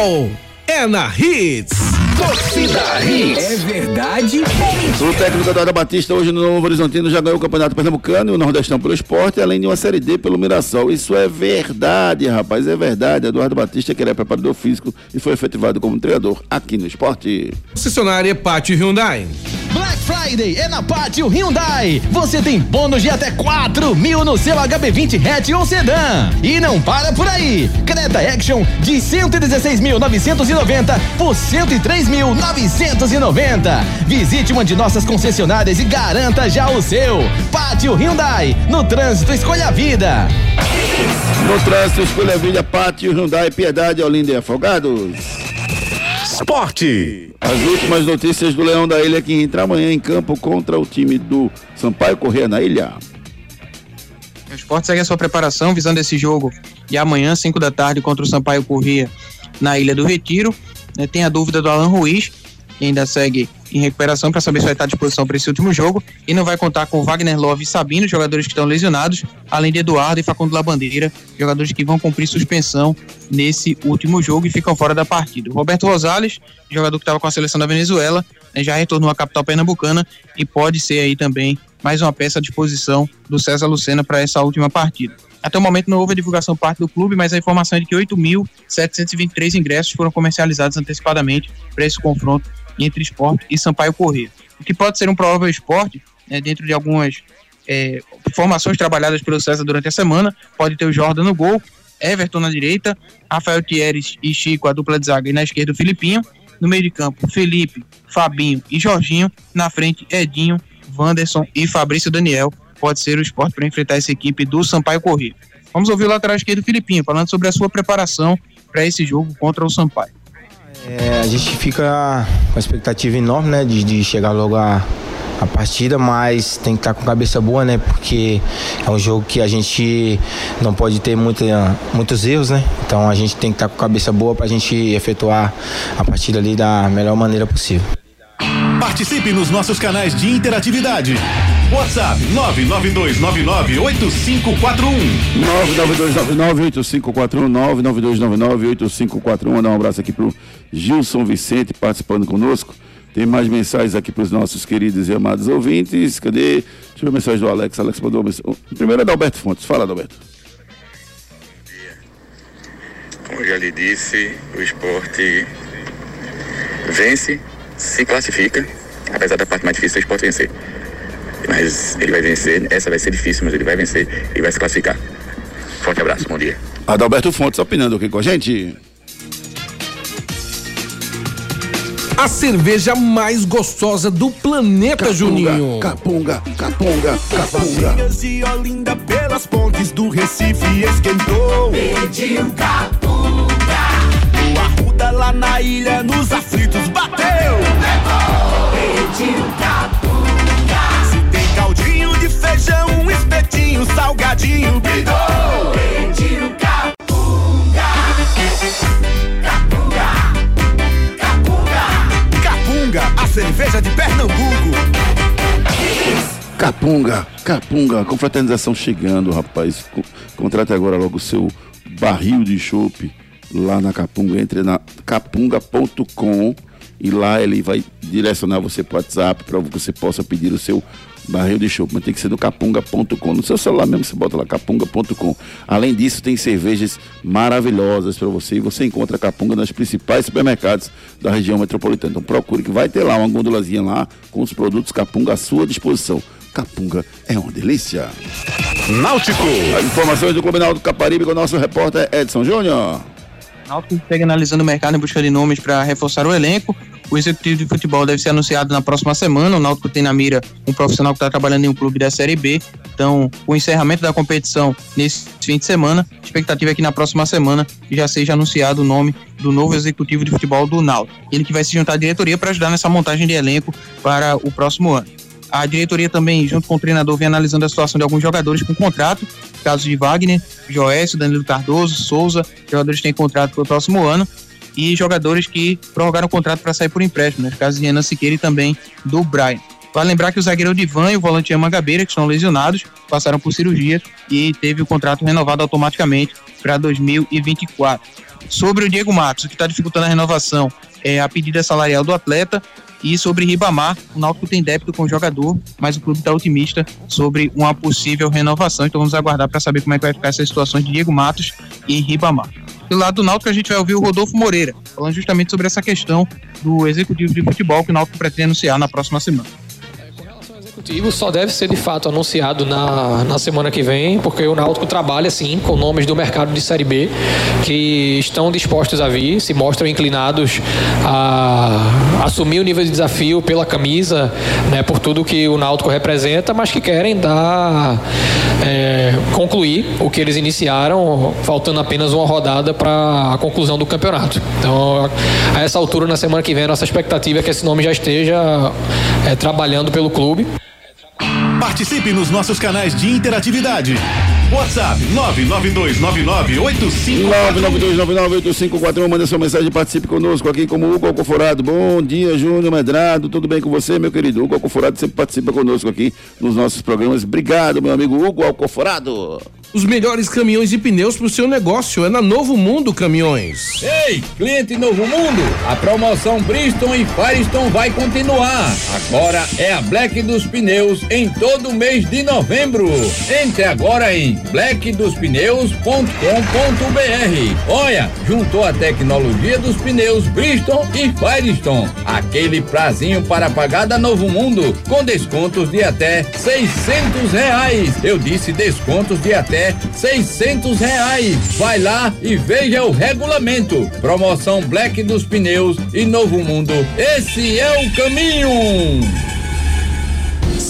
Futebol é na Hits. Torcida Hits. É verdade? O técnico Eduardo Batista hoje no Novo Horizontino já ganhou o Campeonato Pernambucano e o Nordestão pelo esporte, além de uma Série D pelo Mirassol. Isso é verdade, rapaz, é verdade. Eduardo Batista, que ele é preparador físico e foi efetivado como treinador aqui no esporte. Concessionária Pátio Hyundai. Black Friday é na Pátio Hyundai. Você tem bônus de até 4 mil no seu HB20 hatch ou sedã. E não para por aí. Creta Action de 116.990 por 103.990. Visite uma de nossas concessionárias e garanta já o seu. Pátio Hyundai. No trânsito, escolha a vida. No trânsito, escolha a vida, Pátio Hyundai, Piedade, Olinda e Afogados. Esporte. As últimas notícias do Leão da Ilha que entra amanhã em campo contra o time do Sampaio Corrêa na ilha. O esporte segue a sua preparação visando esse jogo de amanhã, 5 da tarde, contra o Sampaio Corrêa na Ilha do Retiro. Né? Tem a dúvida do Alan Ruiz, que ainda segue em recuperação para saber se vai estar à disposição para esse último jogo. E não vai contar com Wagner Love e Sabino, jogadores que estão lesionados, além de Eduardo e Facundo Labandeira, jogadores que vão cumprir suspensão nesse último jogo e ficam fora da partida. Roberto Rosales, jogador que estava com a seleção da Venezuela, né, já retornou à capital pernambucana e pode ser aí também mais uma peça à disposição do César Lucena para essa última partida. Até o momento não houve divulgação parte do clube, mas a informação é de que 8.723 ingressos foram comercializados antecipadamente para esse confronto entre esporte e Sampaio Corrêa. O que pode ser um provável esporte, né, dentro de algumas é, informações trabalhadas pelo César durante a semana, pode ter o Jordan no gol, Everton na direita, Rafael Thieres e Chico, a dupla de zaga, e na esquerda o Filipinho. No meio de campo, Felipe, Fabinho e Jorginho. Na frente, Edinho, Wanderson e Fabrício Daniel. Pode ser o esporte para enfrentar essa equipe do Sampaio Corrêa. Vamos ouvir o lateral esquerdo Filipinho, falando sobre a sua preparação para esse jogo contra o Sampaio. É, a gente fica com a expectativa enorme, né, de, de chegar logo a, a partida, mas tem que estar com cabeça boa, né, porque é um jogo que a gente não pode ter muita, muitos erros, né, então a gente tem que estar com cabeça boa para a gente efetuar a partida ali da melhor maneira possível. Participe nos nossos canais de interatividade. WhatsApp 992998541. 992998541. Mandar um abraço aqui pro Gilson Vicente participando conosco. Tem mais mensagens aqui para os nossos queridos e amados ouvintes. Cadê? Deixa eu ver a mensagem do Alex. Alex mandou uma mensagem. O primeiro é da Alberto Fontes. Fala, Alberto. Como eu já lhe disse, o esporte vence, se classifica, apesar da parte mais difícil, o esporte vencer. Mas ele vai vencer, essa vai ser difícil, mas ele vai vencer e vai se classificar. Forte abraço, bom dia. Adalberto Fontes opinando aqui com a gente. A cerveja mais gostosa do planeta, Juninho. Capunga, capunga, capunga. De Olinda pelas pontes do Recife esquentou. Pediu capunga. O Arruda lá na ilha nos aflitos bateu. Capunga. Se tem caldinho de feijão, um espetinho, salgadinho. Pediu capunga. Capunga. Capunga. Capunga, a cerveja de Pernambuco. Capunga, capunga, confraternização chegando, rapaz. Co- Contrate agora logo o seu barril de chopp lá na Capunga. Entre na capunga.com e lá ele vai direcionar você para o WhatsApp para que você possa pedir o seu barril de chopp. Mas tem que ser no capunga.com. No seu celular mesmo você bota lá capunga.com. Além disso, tem cervejas maravilhosas para você e você encontra a Capunga nos principais supermercados da região metropolitana. Então procure que vai ter lá uma gondolazinha lá com os produtos Capunga à sua disposição. Capunga é uma delícia. Náutico. As informações do Clube Náutico Caparibe com o nosso repórter Edson Júnior. Náutico segue analisando o mercado em busca de nomes para reforçar o elenco. O executivo de futebol deve ser anunciado na próxima semana. O Náutico tem na mira um profissional que está trabalhando em um clube da Série B. Então, o encerramento da competição nesse fim de semana, a expectativa é que na próxima semana já seja anunciado o nome do novo executivo de futebol do Náutico. Ele que vai se juntar à diretoria para ajudar nessa montagem de elenco para o próximo ano. A diretoria também, junto com o treinador, vem analisando a situação de alguns jogadores com contrato, casos de Wagner, Joécio, Danilo Cardoso, Souza, jogadores que têm contrato para o próximo ano, e jogadores que prorrogaram o contrato para sair por empréstimo, nos casos de Renan Siqueira e também do Brian. Vale lembrar que o zagueiro Divan e o volante Mangabeira, que estão lesionados, passaram por cirurgia e teve o contrato renovado automaticamente para 2024. Sobre o Diego Matos, o que está dificultando a renovação é a pedida salarial do atleta. E sobre Ribamar, o Náutico tem débito com o jogador, mas o clube está otimista sobre uma possível renovação. Então vamos aguardar para saber como é que vai ficar essa situação de Diego Matos e Ribamar. Do lado do Náutico, a gente vai ouvir o Rodolfo Moreira, falando justamente sobre essa questão do executivo de futebol que o Náutico pretende anunciar na próxima semana. Executivo só deve ser de fato anunciado na, na semana que vem, porque o Náutico trabalha sim com nomes do mercado de Série B que estão dispostos a vir, se mostram inclinados a assumir o nível de desafio pela camisa, né, por tudo que o Náutico representa, mas que querem dar é, concluir o que eles iniciaram, faltando apenas uma rodada para a conclusão do campeonato. Então, a essa altura, na semana que vem, a nossa expectativa é que esse nome já esteja é, trabalhando pelo clube. Participe nos nossos canais de interatividade. WhatsApp 992998541. 992998541, manda sua mensagem, participe conosco aqui como Hugo Alcoforado. Bom dia, Júnior Medrado, tudo bem com você, meu querido? Hugo Alcoforado sempre participa conosco aqui nos nossos programas. Obrigado, meu amigo Hugo Alcoforado. Os melhores caminhões e pneus para o seu negócio é na Novo Mundo Caminhões. Ei, cliente Novo Mundo, a promoção Bristol e Firestone vai continuar. Agora é a Black dos Pneus em todo o mês de novembro. Entre agora em blackdospneus.com.br. Olha, juntou a tecnologia dos pneus Bristol e Firestone. Aquele prazinho para pagar da Novo Mundo com descontos de até 600 reais. Eu disse descontos de até 600 reais. Vai lá e veja o regulamento. Promoção Black dos Pneus e Novo Mundo. Esse é o caminho.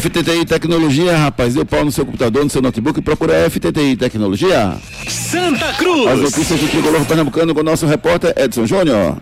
FTTI Tecnologia, rapaz, deu pau no seu computador, no seu notebook e procura FTTI Tecnologia. Santa Cruz. As notícias do Tricolor Pernambucano com o nosso repórter Edson Júnior.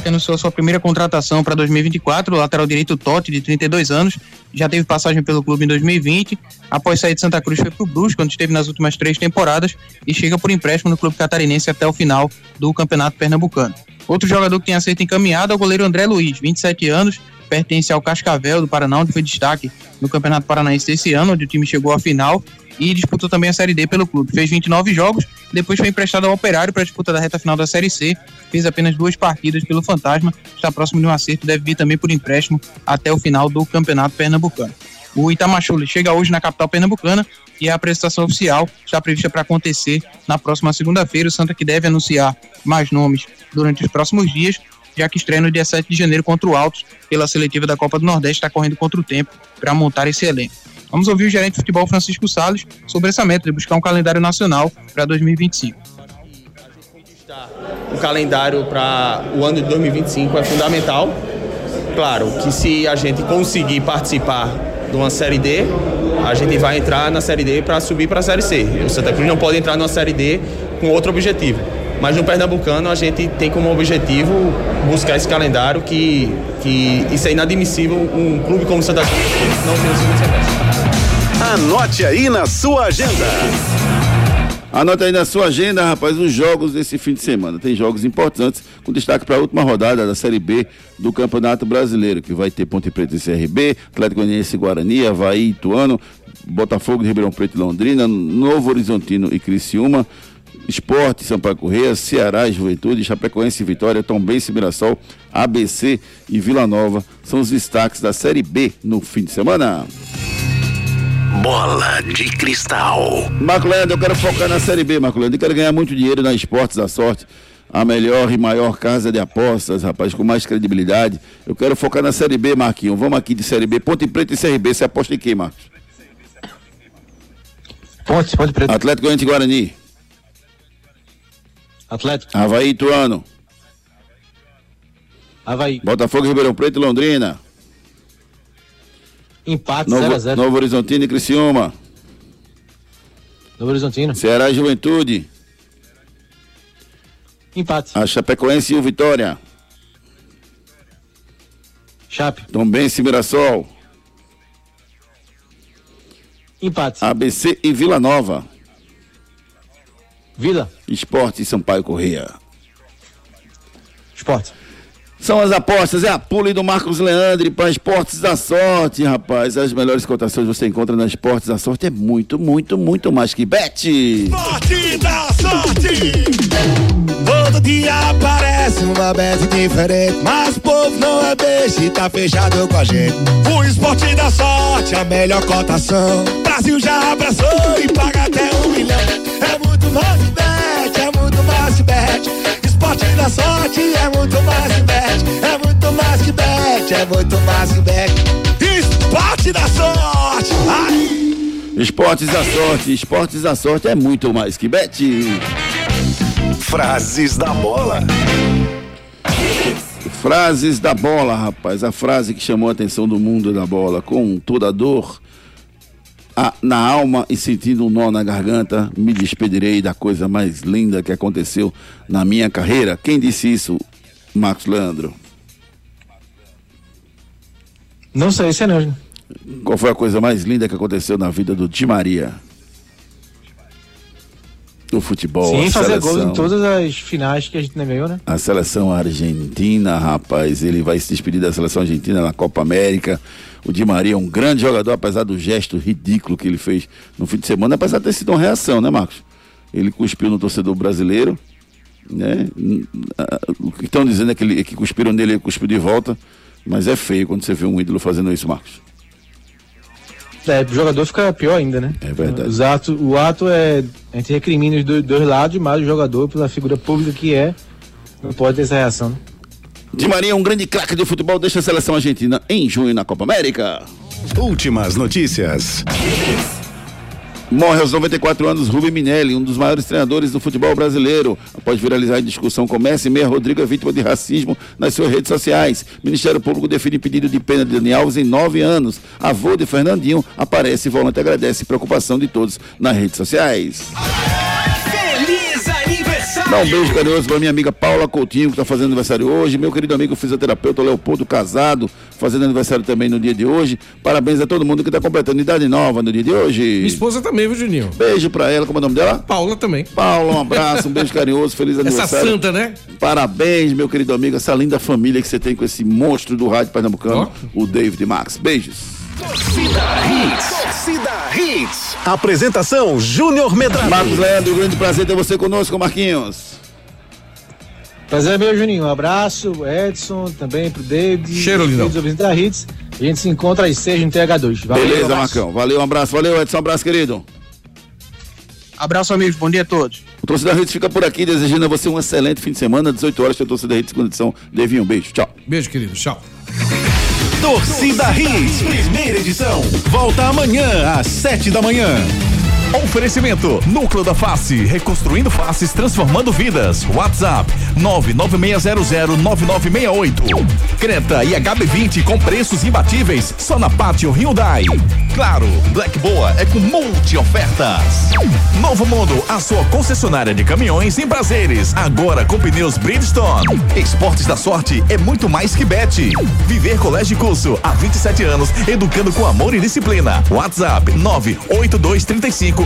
Que anunciou sua primeira contratação para 2024, o lateral direito Totti, de 32 anos, já teve passagem pelo clube em 2020. Após sair de Santa Cruz, foi para o Brusque, onde esteve nas últimas três temporadas, e chega por empréstimo no clube catarinense até o final do Campeonato Pernambucano. Outro jogador que tem aceito encaminhado é o goleiro André Luiz, 27 anos, pertence ao Cascavel do Paraná, onde foi destaque no Campeonato Paranaense desse ano, onde o time chegou à final e disputou também a Série D pelo clube. Fez 29 jogos, depois foi emprestado ao Operário para a disputa da reta final da Série C, fez apenas duas partidas pelo Fantasma, está próximo de um acerto, deve vir também por empréstimo até o final do Campeonato Pernambucano. O Itamachule chega hoje na capital pernambucana e a apresentação oficial está prevista para acontecer na próxima segunda-feira. O Santa que deve anunciar mais nomes durante os próximos dias, já que estreia no dia 7 de janeiro contra o Altos pela seletiva da Copa do Nordeste, está correndo contra o tempo para montar esse elenco. Vamos ouvir o gerente de futebol Francisco Salles sobre essa meta de buscar um calendário nacional para 2025. O calendário para o ano de 2025 é fundamental. Claro que se a gente conseguir participar de uma Série D, a gente vai entrar na Série D para subir para a Série C. O Santa Cruz não pode entrar na Série D com outro objetivo. Mas no Pernambucano a gente tem como objetivo buscar esse calendário que, que isso é inadmissível um clube como o Santa Cruz não ter o segundo semestre. Anote aí na sua agenda. Anota aí na sua agenda, rapaz, os jogos desse fim de semana. Tem jogos importantes, com destaque para a última rodada da Série B do Campeonato Brasileiro, que vai ter Ponte Preta e CRB, Atlético Goianiense e Guarani, Havaí e Ituano, Botafogo de Ribeirão Preto e Londrina, Novo Horizontino e Criciúma, Esporte, Sampaio Correia, Ceará e Juventude, Chapecoense e Vitória, Tombense e Mirassol, ABC e Vila Nova são os destaques da Série B no fim de semana. Bola de cristal. Marco Leandro, eu quero focar na Série B, Marco Leandro. Eu quero ganhar muito dinheiro na Esportes da Sorte. A melhor e maior casa de apostas, rapaz, com mais credibilidade. Eu quero focar na Série B, Marquinhos. Vamos aqui de Série B. Ponte Preta e CRB. Você aposta em quem, Marcos? Ponte, Ponte Preta. Atlético Goianiense e Guarani. Atlético. Havaí Ituano. Havaí. Botafogo, Ribeirão Preto e Londrina. Empate Novo, 0x0. Novo Horizontino e Criciúma. Novo Horizontino. Ceará e Juventude. Empate. A Chapecoense e o Vitória. Chape. Tombense e Mirassol. Empate. ABC e Vila Nova. Vila. Esporte Sampaio Correia. Esporte. São as apostas, é a pule do Marcos Leandre para Esportes da Sorte, rapaz. As melhores cotações você encontra na Esportes da Sorte. É muito, muito, muito mais que bet. Esporte da sorte! Todo Todo dia aparece uma bet diferente. Mas o povo não é beijo e tá fechado com a gente. O esporte da sorte, a melhor cotação. Brasil já abraçou e paga até um milhão. É muito mais que bet, é muito mais que bet. Esporte da sorte é muito mais que bet. É muito mais que bet, é muito mais que bet. Esporte da sorte! Ai! Esportes da sorte, esportes da sorte é muito mais que bet. Frases da bola. Frases da bola, rapaz. A frase que chamou a atenção do mundo da bola. Com toda a dor a- na alma e sentindo um nó na garganta, me despedirei da coisa mais linda que aconteceu na minha carreira. Quem disse isso? Marcos Leandro. Não sei se é não. gente. Qual foi a coisa mais linda que aconteceu na vida do Di Maria? O futebol, Sim, a fazer seleção. gols em todas as finais que a gente ganhou, né? A seleção argentina, rapaz, ele vai se despedir da seleção argentina na Copa América. O Di Maria é um grande jogador, apesar do gesto ridículo que ele fez no fim de semana, apesar de ter sido uma reação, né, Marcos? Ele cuspiu no torcedor brasileiro, né? O que estão dizendo é que, ele, que cuspiram nele, ele cuspiu de volta, mas é feio quando você vê um ídolo fazendo isso, Marcos. É, o jogador fica pior ainda, né? É verdade. Os atos, o ato é. A gente recrimina os dois, dois lados, mas o jogador, pela figura pública que é, não pode ter essa reação. Né? Di Maria é um grande craque de futebol, deixa a seleção argentina em junho na Copa América. Últimas notícias. Morre aos 94 anos Rubem Minelli, um dos maiores treinadores do futebol brasileiro. Após viralizar em discussão com Messi, Meia Rodrigo é vítima de racismo nas suas redes sociais. Ministério Público define pedido de pena de Dani Alves em nove anos. Avô de Fernandinho aparece e volante agradece preocupação de todos nas redes sociais. Dá um beijo carinhoso pra minha amiga Paula Coutinho, que está fazendo aniversário hoje. Meu querido amigo fisioterapeuta Leopoldo Casado, fazendo aniversário também no dia de hoje. Parabéns a todo mundo que está completando idade nova no dia de hoje. Minha esposa também, viu, Juninho? Beijo pra ela, como é o nome dela? Paula também. Paula, um abraço, um beijo carinhoso, feliz [LAUGHS] Essa aniversário. santa, né? Parabéns, meu querido amigo, essa linda família que você tem com esse monstro do rádio pernambucano, o David Max. Beijos. Torcida Hits. Torcida Hits. Apresentação Júnior Medrado. Marcos Leandro, grande prazer ter você conosco, Marquinhos. Prazer é meu, Juninho. Um abraço, Edson, também pro David. Cheiro, lindão. ouvintes da Hits. A gente se encontra às seis no TH2. Valeu, Beleza, um. Marcão. Valeu, um abraço. Valeu, Edson. Um abraço, querido. Abraço, amigos. Bom dia a todos. O Torcida Hits fica por aqui, desejando a você um excelente fim de semana. 18 horas, tem o Torcida Hits, segunda edição. Devinho, um beijo. Tchau. Beijo, querido. Tchau. Torcida Hits, primeira edição. Volta amanhã às sete da manhã. Oferecimento Núcleo da Face, reconstruindo faces, transformando vidas. WhatsApp 996009968. Creta e HB20 com preços imbatíveis só na Pátio Hyundai. Claro, Black Boa é com multi ofertas. Novo Mundo, a sua concessionária de caminhões em prazeres, agora com pneus Bridgestone. Esportes da Sorte é muito mais que bet. Viver Colégio Curso há 27 anos, educando com amor e disciplina. WhatsApp 98235